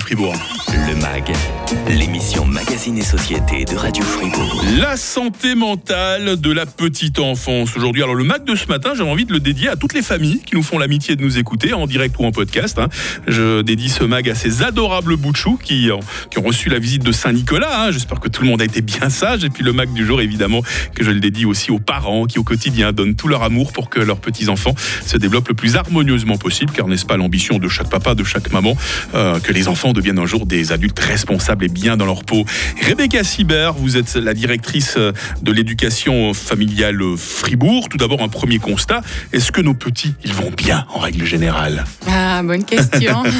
Fribourg. Le MAG, l'émission Magazine et Société de Radio Fribourg. La santé mentale de la petite enfance aujourd'hui. Alors le MAG de ce matin, j'avais envie de le dédier à toutes les familles qui nous font l'amitié de nous écouter en direct ou en podcast. hein. Je dédie ce MAG à ces adorables bouts chou qui, ont- reçu la visite de Saint-Nicolas. hein. J'espère que tout le monde a été bien sage. Et puis le MAG du jour, évidemment, que je le dédie aussi aux parents qui au quotidien donnent tout leur amour pour que leurs petits-enfants se développent le plus harmonieusement possible. Car n'est-ce pas l'ambition de chaque papa, de chaque maman, euh, que les enfants deviennent un jour des adultes responsables et bien dans leur peau. Rebecca Sibert, vous êtes la directrice euh, de l'éducation familiale Fribourg. Tout d'abord, un premier constat. Est-ce que nos petits, ils vont bien en règle générale? Ah, bonne question.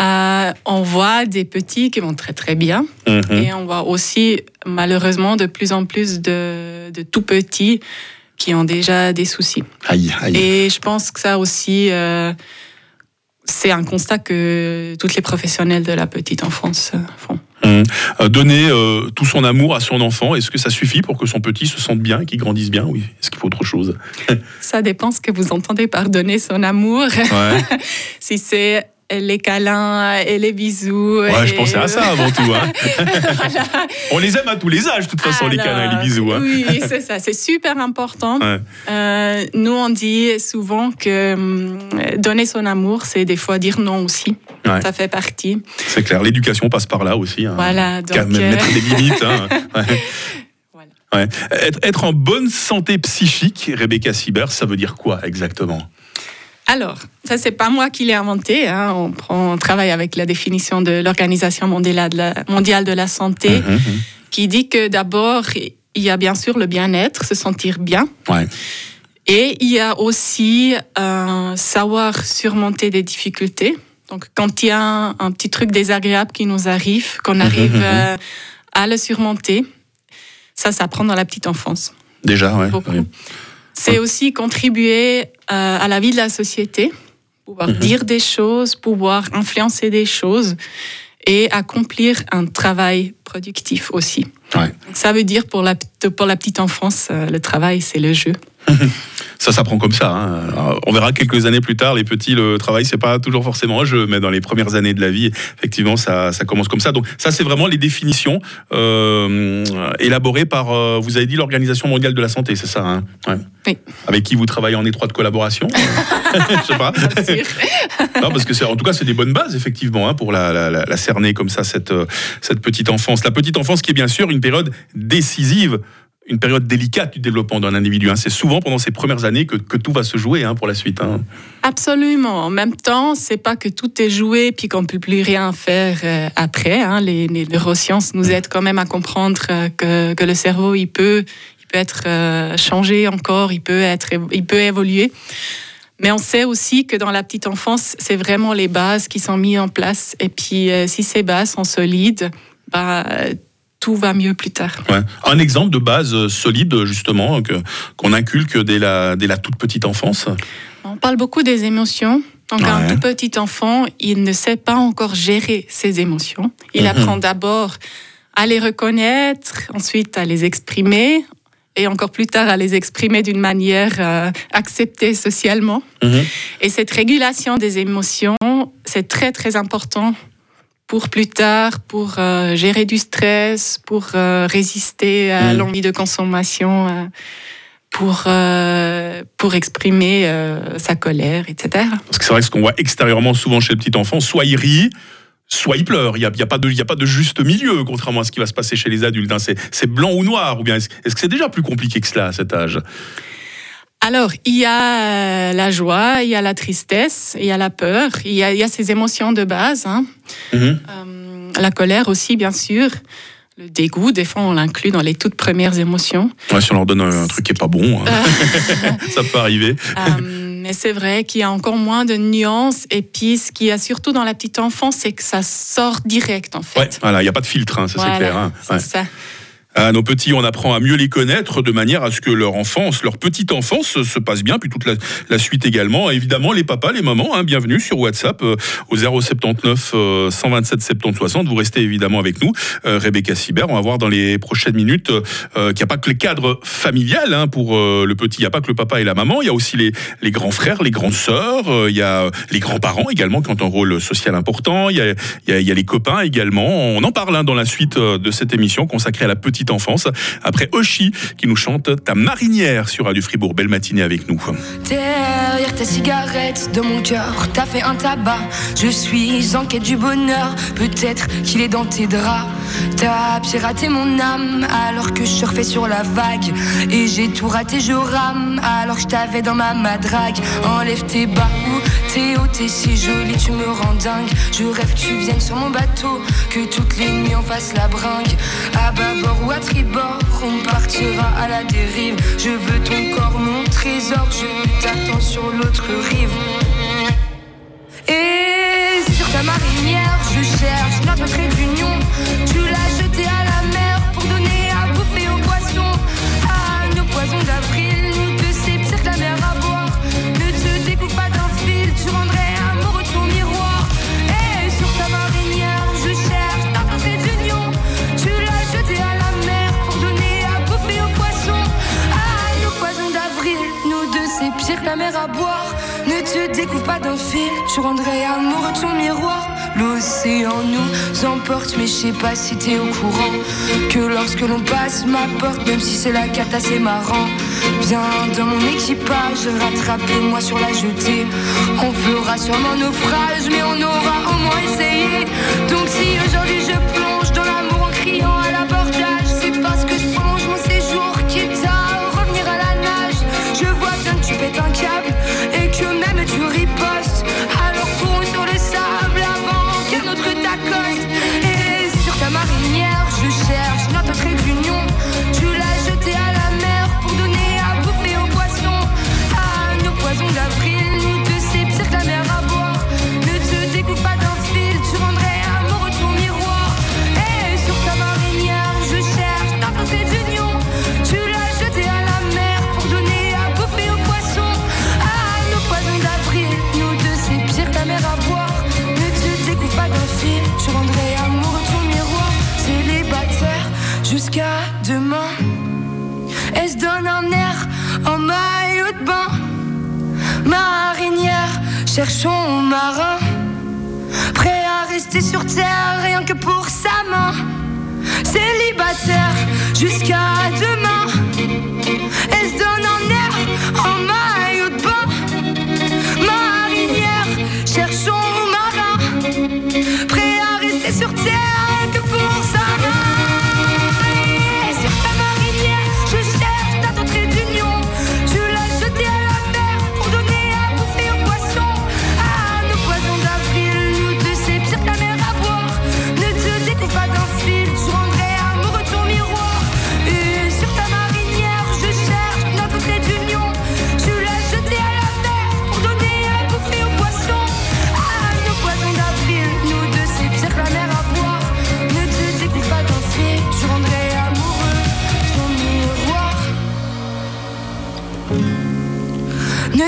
Euh, on voit des petits qui vont très très bien Mhm. et on voit aussi malheureusement de plus en plus de, de tout petits qui ont déjà des soucis. Aïe, aïe. Et je pense que ça aussi, euh, c'est un constat que toutes les professionnels de la petite enfance euh, font. Mhm. Euh, Donner euh, tout son amour à son enfant, est-ce que ça suffit pour que son petit se sente bien, qu'il grandisse bien Oui. Est-ce qu'il faut autre chose? Ça dépend ce que vous entendez par donner son amour. Ouais, si c'est les câlins et les bisous. ouais je pensais à ça avant tout. hein. Voilà. On les aime à tous les âges, de toute façon, les câlins et les bisous. hein. Oui, c'est ça, c'est super important. Ouais. Euh, nous, on dit souvent que hum, donner son amour, c'est des fois dire non aussi. Ouais. Ça fait partie. C'est clair, l'éducation passe par là aussi. hein. Voilà, donc, même euh, mettre des limites. hein. Voilà. Être, être en bonne santé psychique, Rebecca Sibert, ça veut dire quoi exactement? Alors, ça, c'est pas moi qui l'ai inventé. hein. On, prend, on travaille avec la définition de l'Organisation mondiale de la, santé, Mhm, mhm. qui dit que d'abord, il y a bien sûr le bien-être, se sentir bien. Ouais. Et il y a aussi euh, savoir surmonter des difficultés. Donc, quand il y a un, un petit truc désagréable qui nous arrive, qu'on arrive mhm. euh, à le surmonter, ça s'apprend dans la petite enfance. Déjà, ouais. Beaucoup. C'est aussi contribuer euh, à la vie de la société, pouvoir Mhm. dire des choses, pouvoir influencer des choses et accomplir un travail productif aussi. Ouais. Ça veut dire pour la, pour la petite enfance, euh, le travail, c'est le jeu. Ça s'apprend comme ça. hein. Alors, on verra quelques années plus tard, les petits, le travail, c'est pas toujours forcément un jeu, mais dans les premières années de la vie, effectivement, ça, ça commence comme ça. Donc, ça, c'est vraiment les définitions euh, élaborées par, euh, vous avez dit, l'Organisation mondiale de la santé, c'est ça hein Ouais. Oui. Avec qui vous travaillez en étroite collaboration Je sais pas. Non, parce que en tout cas, c'est des bonnes bases, effectivement, hein, pour la, la- la- la cerner comme ça, cette, euh, cette petite enfance. La petite enfance qui est bien sûr une période décisive, une période délicate du développement d'un individu. hein. C'est souvent pendant ces premières années que, que tout va se jouer hein, pour la suite. hein. Absolument. En même temps, c'est pas que tout est joué puis qu'on peut plus rien faire euh, après. Les, neurosciences nous aident quand même à comprendre euh, que, que le cerveau, il peut, il peut être euh, changé encore, il peut être, il peut évoluer. Mais on sait aussi que dans la petite enfance, c'est vraiment les bases qui sont mises en place. Et puis, si ces bases sont solides, bah, tout va mieux plus tard. Ouais. Un exemple de base euh, solide, justement, qu'on inculque dès la, dès la toute petite enfance. On parle beaucoup des émotions. Donc, un Ouais. tout petit enfant, il ne sait pas encore gérer ses émotions. Il Mhm. apprend d'abord à les reconnaître, ensuite à les exprimer, et encore plus tard à les exprimer d'une manière euh, acceptée socialement. Mhm. Et cette régulation des émotions, c'est très, très important pour plus tard, pour euh, gérer du stress, pour euh, résister à Mhm. l'envie de consommation, euh, pour, pour exprimer sa colère, etc. Parce que c'est vrai que ce qu'on voit extérieurement souvent chez le petit enfant, soit il rit, soit il pleure. Il n'y a, y a, pas de- y a pas de juste milieu, contrairement à ce qui va se passer chez les adultes. hein. C'est, blanc ou noir. Ou bien est-ce, est-ce que c'est déjà plus compliqué que cela à cet âge? Alors, il y a euh, la joie, il y a la tristesse, il y a la peur, il y a, il y a ces émotions de base. hein. Mhm. Euh, la colère aussi, bien sûr. Le dégoût, des fois, on l'inclut dans les toutes premières émotions. Ouais, si on leur donne un, un truc qui est pas bon, hein, ça peut arriver. Euh, mais c'est vrai qu'il y a encore moins de nuances. Et puis, ce qu'il y a surtout dans la petite enfance, c'est que ça sort direct, en fait. Ouais, voilà, il n'y a pas de filtre, hein, ça Voilà, c'est clair. hein. Ouais. ça. À nos petits, on apprend à mieux les connaître de manière à ce que leur enfance, leur petite enfance se passe bien, puis toute la, suite également. Évidemment, les papas, les mamans, hein, bienvenue sur WhatsApp euh, au 079 127 70 60. Vous restez évidemment avec nous. Euh, Rebecca Sibert, on va voir dans les prochaines minutes euh, qu'il n'y a pas que le cadre familial hein, pour le petit, il n'y a pas que le papa et la maman, il y a aussi les, les grands frères, les grandes sœurs, il y a les grands-parents également qui ont un rôle social important, il y a, il y a, les copains également. On en parle hein, dans la suite de cette émission consacrée à la petite enfance. Après Oshi qui nous chante Ta marinière sur Radio Fribourg. Belle matinée avec nous. Derrière ta cigarette de mon cœur, t'as fait un tabac. Je suis en quête du bonheur, peut-être qu'il est dans tes draps. T'as piraté mon âme alors que je surfais sur la vague. Et j'ai tout raté, je rame alors que je t'avais dans ma madrague. Enlève tes bas ou t'es haut, t'es si jolie, tu me rends dingue. Je rêve que tu viennes sur mon bateau, que toutes les nuits on fasse la bringue. À bâbord ou à tribord, on partira à la dérive. Je veux ton corps, mon trésor, je t'attends sur l'autre Pire que la mer à boire. Ne te découvre pas d'un fil, tu rendrais amoureux ton miroir. L'océan nous emporte, mais je sais pas si t'es au courant. Que lorsque l'on passe ma porte, même si c'est la cata, c'est marrant. Viens dans mon équipage, rattrape-moi sur la jetée. On fera sûrement naufrage, mais on aura au moins essayé. Donc si Cherchons marin. Prêt à rester sur terre rien que pour sa main. Célibataire jusqu'à demain. Elle se donne un air en maillot de bain.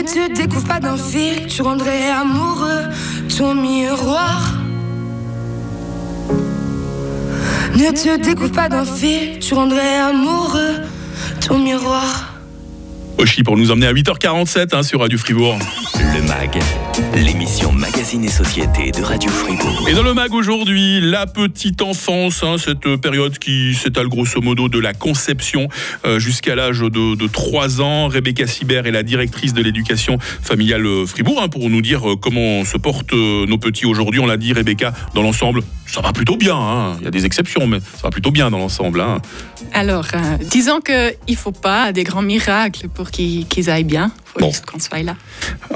Ne te découvre pas d'un fil, tu rendrais amoureux ton miroir. Ne te découvre pas d'un fil, tu rendrais amoureux ton miroir. Oshi pour nous emmener à 8h47 hein, sur Radio Fribourg. Le MAG, l'émission Magazine et Société de Radio Fribourg. Et dans le mag aujourd'hui, la petite enfance, hein, cette période qui s'étale grosso modo de la conception euh, jusqu'à l'âge de, de 3 ans. Rebecca Sibert est la directrice de l'éducation familiale euh, Fribourg hein, pour nous dire euh, comment se portent nos petits aujourd'hui. On l'a dit, Rebecca, dans l'ensemble, ça va plutôt bien. hein. Il y a des exceptions, mais ça va plutôt bien dans l'ensemble. hein. Alors, euh, disons qu'il ne faut pas des grands miracles pour qu'ils aillent bien. Il faut Bon. juste qu'on soit là.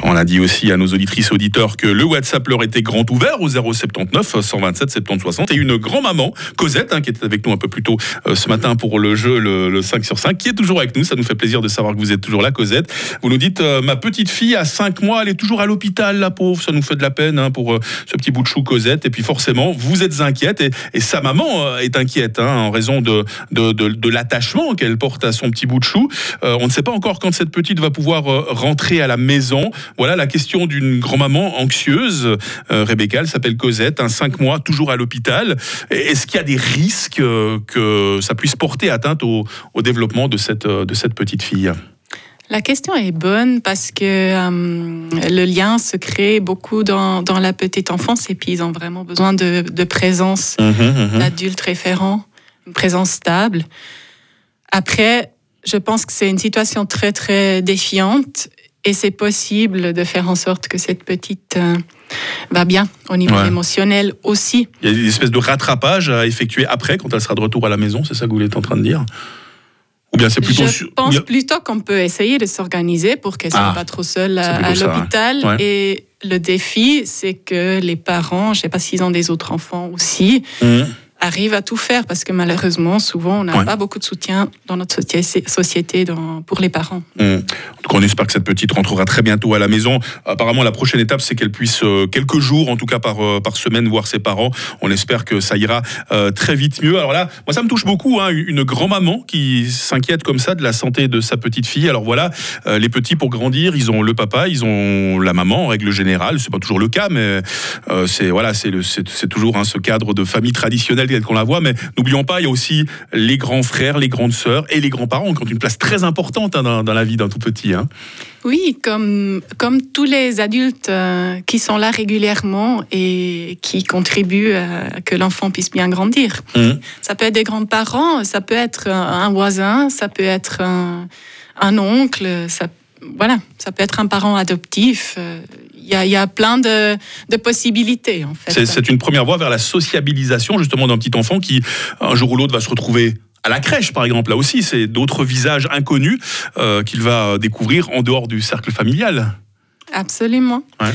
On a dit aussi à nos auditrices auditeurs que le WhatsApp leur était grand ouvert au 079 127 70 60 et une grand-maman, Cosette, hein, qui était avec nous un peu plus tôt euh, ce matin pour le jeu le, le 5 sur 5, qui est toujours avec nous. Ça nous fait plaisir de savoir que vous êtes toujours là, Cosette. Vous nous dites, euh, ma petite fille à 5 mois, elle est toujours à l'hôpital, la pauvre. Ça nous fait de la peine hein, pour euh, ce petit bout de chou Cosette. Et puis forcément, vous êtes inquiète et, sa maman est inquiète hein, en raison de, de, l'attachement qu'elle porte à son petit bout de chou. On ne sait pas encore quand cette petite va pouvoir rentrer à la maison. Voilà la question d'une grand-maman anxieuse. Euh, Rebecca, elle s'appelle Cosette, un 5 mois, toujours à l'hôpital. Est-ce qu'il y a des risques euh, que ça puisse porter atteinte au, au développement de cette, euh, de cette petite fille? La question est bonne parce que euh, le lien se crée beaucoup dans, dans la petite enfance et puis ils ont vraiment besoin de, de présence d'adulte référent, une présence stable. Après, je pense que c'est une situation très, très défiante et c'est possible de faire en sorte que cette petite euh, va bien au niveau Ouais. émotionnel aussi. Il y a une espèce de rattrapage à effectuer après, quand elle sera de retour à la maison, c'est ça que vous êtes en train de dire? Ou bien c'est plutôt... Je pense plutôt qu'on peut essayer de s'organiser pour qu'elle ne Ah, soit pas trop seule à, l'hôpital. Ouais. Et le défi, c'est que les parents, je ne sais pas s'ils ont des autres enfants aussi, Mhm. Arrivent à tout faire parce que malheureusement, souvent, on n'a Ouais. pas beaucoup de soutien dans notre soci- société dans- pour les parents. Mm. En tout cas, on espère que cette petite rentrera très bientôt à la maison. Apparemment, la prochaine étape, c'est qu'elle puisse, euh, quelques jours, en tout cas par, euh, par semaine, voir ses parents. On espère que ça ira euh, très vite mieux. Alors là, moi, ça me touche beaucoup, hein, une grand-maman qui s'inquiète comme ça de la santé de sa petite fille. Alors voilà, les petits, pour grandir, ils ont le papa, ils ont la maman, en règle générale. C'est pas toujours le cas, mais c'est voilà, c'est toujours hein, ce cadre de famille traditionnelle qu'on la voit. Mais n'oublions pas, il y a aussi les grands frères, les grandes sœurs et les grands-parents qui ont une place très importante hein, dans, dans la vie d'un tout petit. hein. Oui, comme, comme tous les adultes euh, qui sont là régulièrement et qui contribuent à que l'enfant puisse bien grandir. Mhm. Ça peut être des grands-parents, ça peut être un un voisin, ça peut être un, un oncle, ça, voilà, ça peut être un parent adoptif. euh, y a, il y a plein de, de possibilités, en fait. C'est- une première voie vers la sociabilisation justement d'un petit enfant qui, un jour ou l'autre, va se retrouver à la crèche, par exemple. Là aussi, c'est d'autres visages inconnus euh, qu'il va découvrir en dehors du cercle familial. Absolument. Ouais.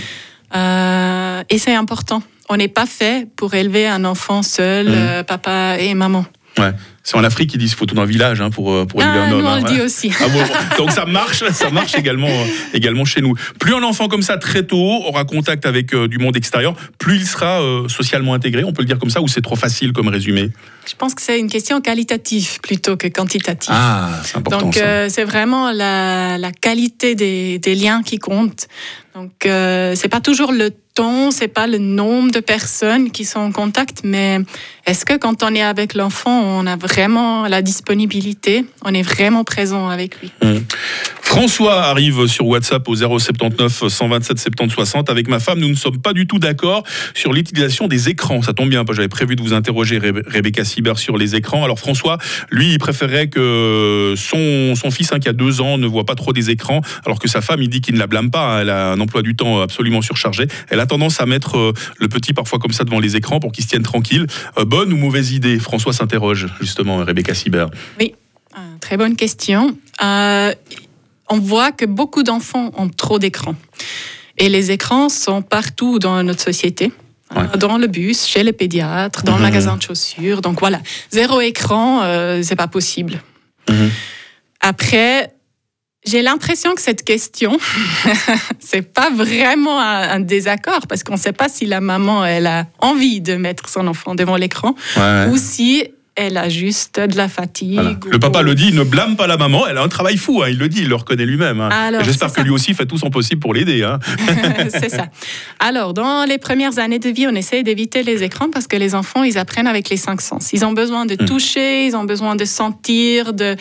Euh, et c'est important. On n'est pas fait pour élever un enfant seul, Mhm. euh, papa et maman. Ouais. C'est en Afrique qu'ils disent qu'il faut tout un village hein, pour, euh, pour élever Ah, un nous, homme. on hein, le dit aussi. Ah bon, donc ça marche, ça marche également, euh, également chez nous. Plus un enfant comme ça très tôt aura contact avec euh, du monde extérieur, plus il sera euh, socialement intégré. On peut le dire comme ça ou c'est trop facile comme résumé? Je pense que c'est une question qualitative plutôt que quantitative. Ah, c'est important Donc c'est vraiment la, la qualité des, des liens qui compte. Donc c'est pas toujours le ton, c'est pas le nombre de personnes qui sont en contact, mais est-ce que quand on est avec l'enfant, on a vraiment la disponibilité, on est vraiment présent avec lui? François arrive sur WhatsApp au 079 127 70 60. Avec ma femme, nous ne sommes pas du tout d'accord sur l'utilisation des écrans. Ça tombe bien, j'avais prévu de vous interroger, Rebecca Sieber, sur les écrans. Alors François, lui, il préférait que son, son fils, hein, qui a deux ans, ne voit pas trop des écrans, alors que sa femme, il dit qu'il ne la blâme pas. hein. Elle a un emploi du temps absolument surchargé. A tendance à mettre euh, le petit parfois comme ça devant les écrans pour qu'il se tienne tranquille. Euh, bonne ou mauvaise idée? François s'interroge, justement, Rebecca Sieber. Ah, très bonne question. Euh, on voit que beaucoup d'enfants ont trop d'écrans. Et les écrans sont partout dans notre société. Ouais. Euh, Dans le bus, chez les pédiatres, dans le magasin de chaussures. Donc voilà, zéro écran, euh, c'est pas possible. Mhm. Après, j'ai l'impression que cette question, c'est pas vraiment un, un désaccord parce qu'on ne sait pas si la maman elle a envie de mettre son enfant devant l'écran Ouais. ou si elle a juste de la fatigue. Voilà. ou- Le papa le dit, ne blâme pas la maman, elle a un travail fou, hein, il le dit, il le reconnaît lui-même. hein. J'espère que lui aussi fait tout son possible pour l'aider. hein. c'est ça. Alors, dans les premières années de vie, on essaie d'éviter les écrans parce que les enfants, ils apprennent avec les cinq sens. Ils ont besoin de Hmm. toucher, ils ont besoin de sentir, de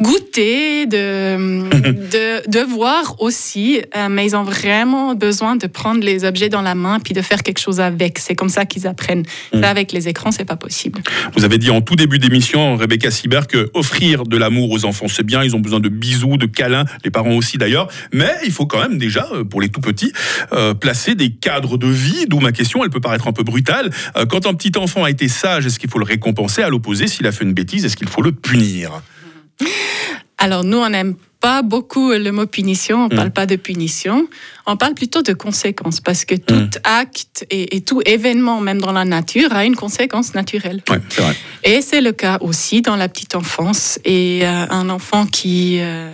goûter, de, de, de voir aussi, euh, mais ils ont vraiment besoin de prendre les objets dans la main puis de faire quelque chose avec. C'est comme ça qu'ils apprennent. Hmm. Ça, avec les écrans, c'est pas possible. Vous avez dit en tout début d'émission, Rebecca Sieber, que offrir de l'amour aux enfants, c'est bien, ils ont besoin de bisous, de câlins, les parents aussi d'ailleurs, mais il faut quand même déjà, euh, pour les tout petits, euh, placer des cadres de vie, d'où ma question, elle peut paraître un peu brutale. Euh, Quand un petit enfant a été sage, est-ce qu'il faut le récompenser À l'opposé, s'il a fait une bêtise, est-ce qu'il faut le punir? Alors nous, on n'aime pas beaucoup le mot punition, on ne Mm. parle pas de punition, on parle plutôt de conséquences, parce que tout acte et, et tout événement, même dans la nature, a une conséquence naturelle. Ouais, c'est vrai. Et c'est le cas aussi dans la petite enfance. Et euh, un enfant qui, euh,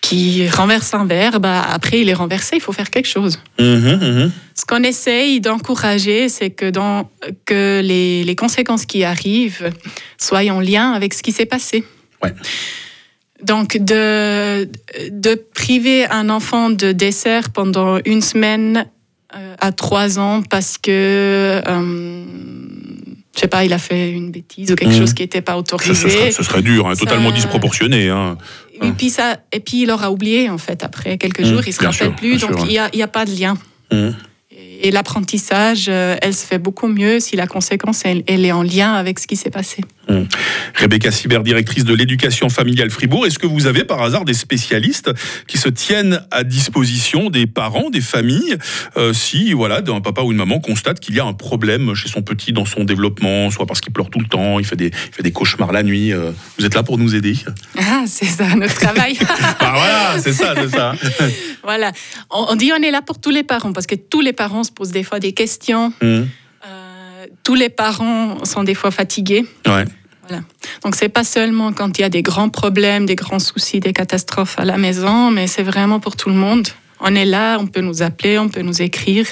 qui renverse un verre, bah, après il est renversé, il faut faire quelque chose. Mhm, mhm. Ce qu'on essaye d'encourager, c'est que, dans, que les, les conséquences qui arrivent soient en lien avec ce qui s'est passé. Ouais. Donc, de, de priver un enfant de dessert pendant une semaine euh, à trois ans parce que, euh, je sais pas, il a fait une bêtise ou quelque Mhm. chose qui n'était pas Ça, autorisé. ce, serait, ce serait dur, hein, Ça- totalement disproportionné. hein. Et puis, ça, et puis il aura oublié, en fait, après quelques Mhm, jours, il ne se rappelle sûr, plus. Donc, il n'y a, il y a pas de lien. Mhm. Et l'apprentissage, euh, elle se fait beaucoup mieux si la conséquence, elle, elle est en lien avec ce qui s'est passé. Rebecca Sibert, directrice de l'éducation familiale Fribourg. Est-ce que vous avez par hasard des spécialistes qui se tiennent à disposition des parents, des familles, euh, si voilà, un papa ou une maman constate qu'il y a un problème chez son petit dans son développement, soit parce qu'il pleure tout le temps, il fait des, il fait des cauchemars la nuit. euh, vous êtes là pour nous aider? Ah, c'est ça, notre travail. Bah voilà, c'est ça, c'est ça. voilà. On, on dit on est là pour tous les parents, parce que tous les parents se posent des fois des questions. Mhm. Euh, tous les parents sont des fois fatigués. Ouais. Donc, c'est pas seulement quand il y a des grands problèmes, des grands soucis, des catastrophes à la maison, mais c'est vraiment pour tout le monde. On est là, on peut nous appeler, on peut nous écrire.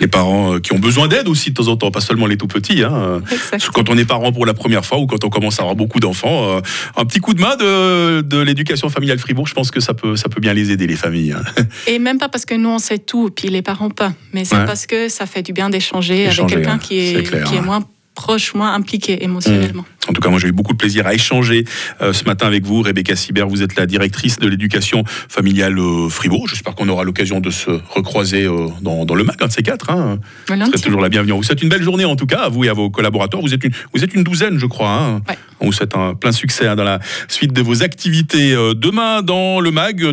Les parents euh, qui ont besoin d'aide aussi de temps en temps, pas seulement les tout petits. Hein. Quand on est parent pour la première fois ou quand on commence à avoir beaucoup d'enfants, euh, un petit coup de main de, de l'éducation familiale Fribourg, je pense que ça peut, ça peut bien les aider, les familles. hein. Et même pas parce que nous on sait tout, puis les parents pas, mais c'est Ouais. parce que ça fait du bien d'échanger avec quelqu'un hein, qui est, c'est clair, qui est moins proche, moins impliqué émotionnellement. En tout cas, moi, j'ai eu beaucoup de plaisir à échanger euh, ce matin avec vous. Rebecca Sibert, vous êtes la directrice de l'éducation familiale euh, Fribourg. J'espère qu'on aura l'occasion de se recroiser euh, dans, dans le MAC, un de ces quatre. Hein. Vous Volontiers. serez toujours la bienvenue. Vous souhaite une belle journée, en tout cas, à vous et à vos collaborateurs. Vous êtes une, vous êtes une douzaine, je crois. Hein. Ouais. On vous souhaite un plein succès hein, dans la suite de vos activités. Euh, demain, dans le MAG,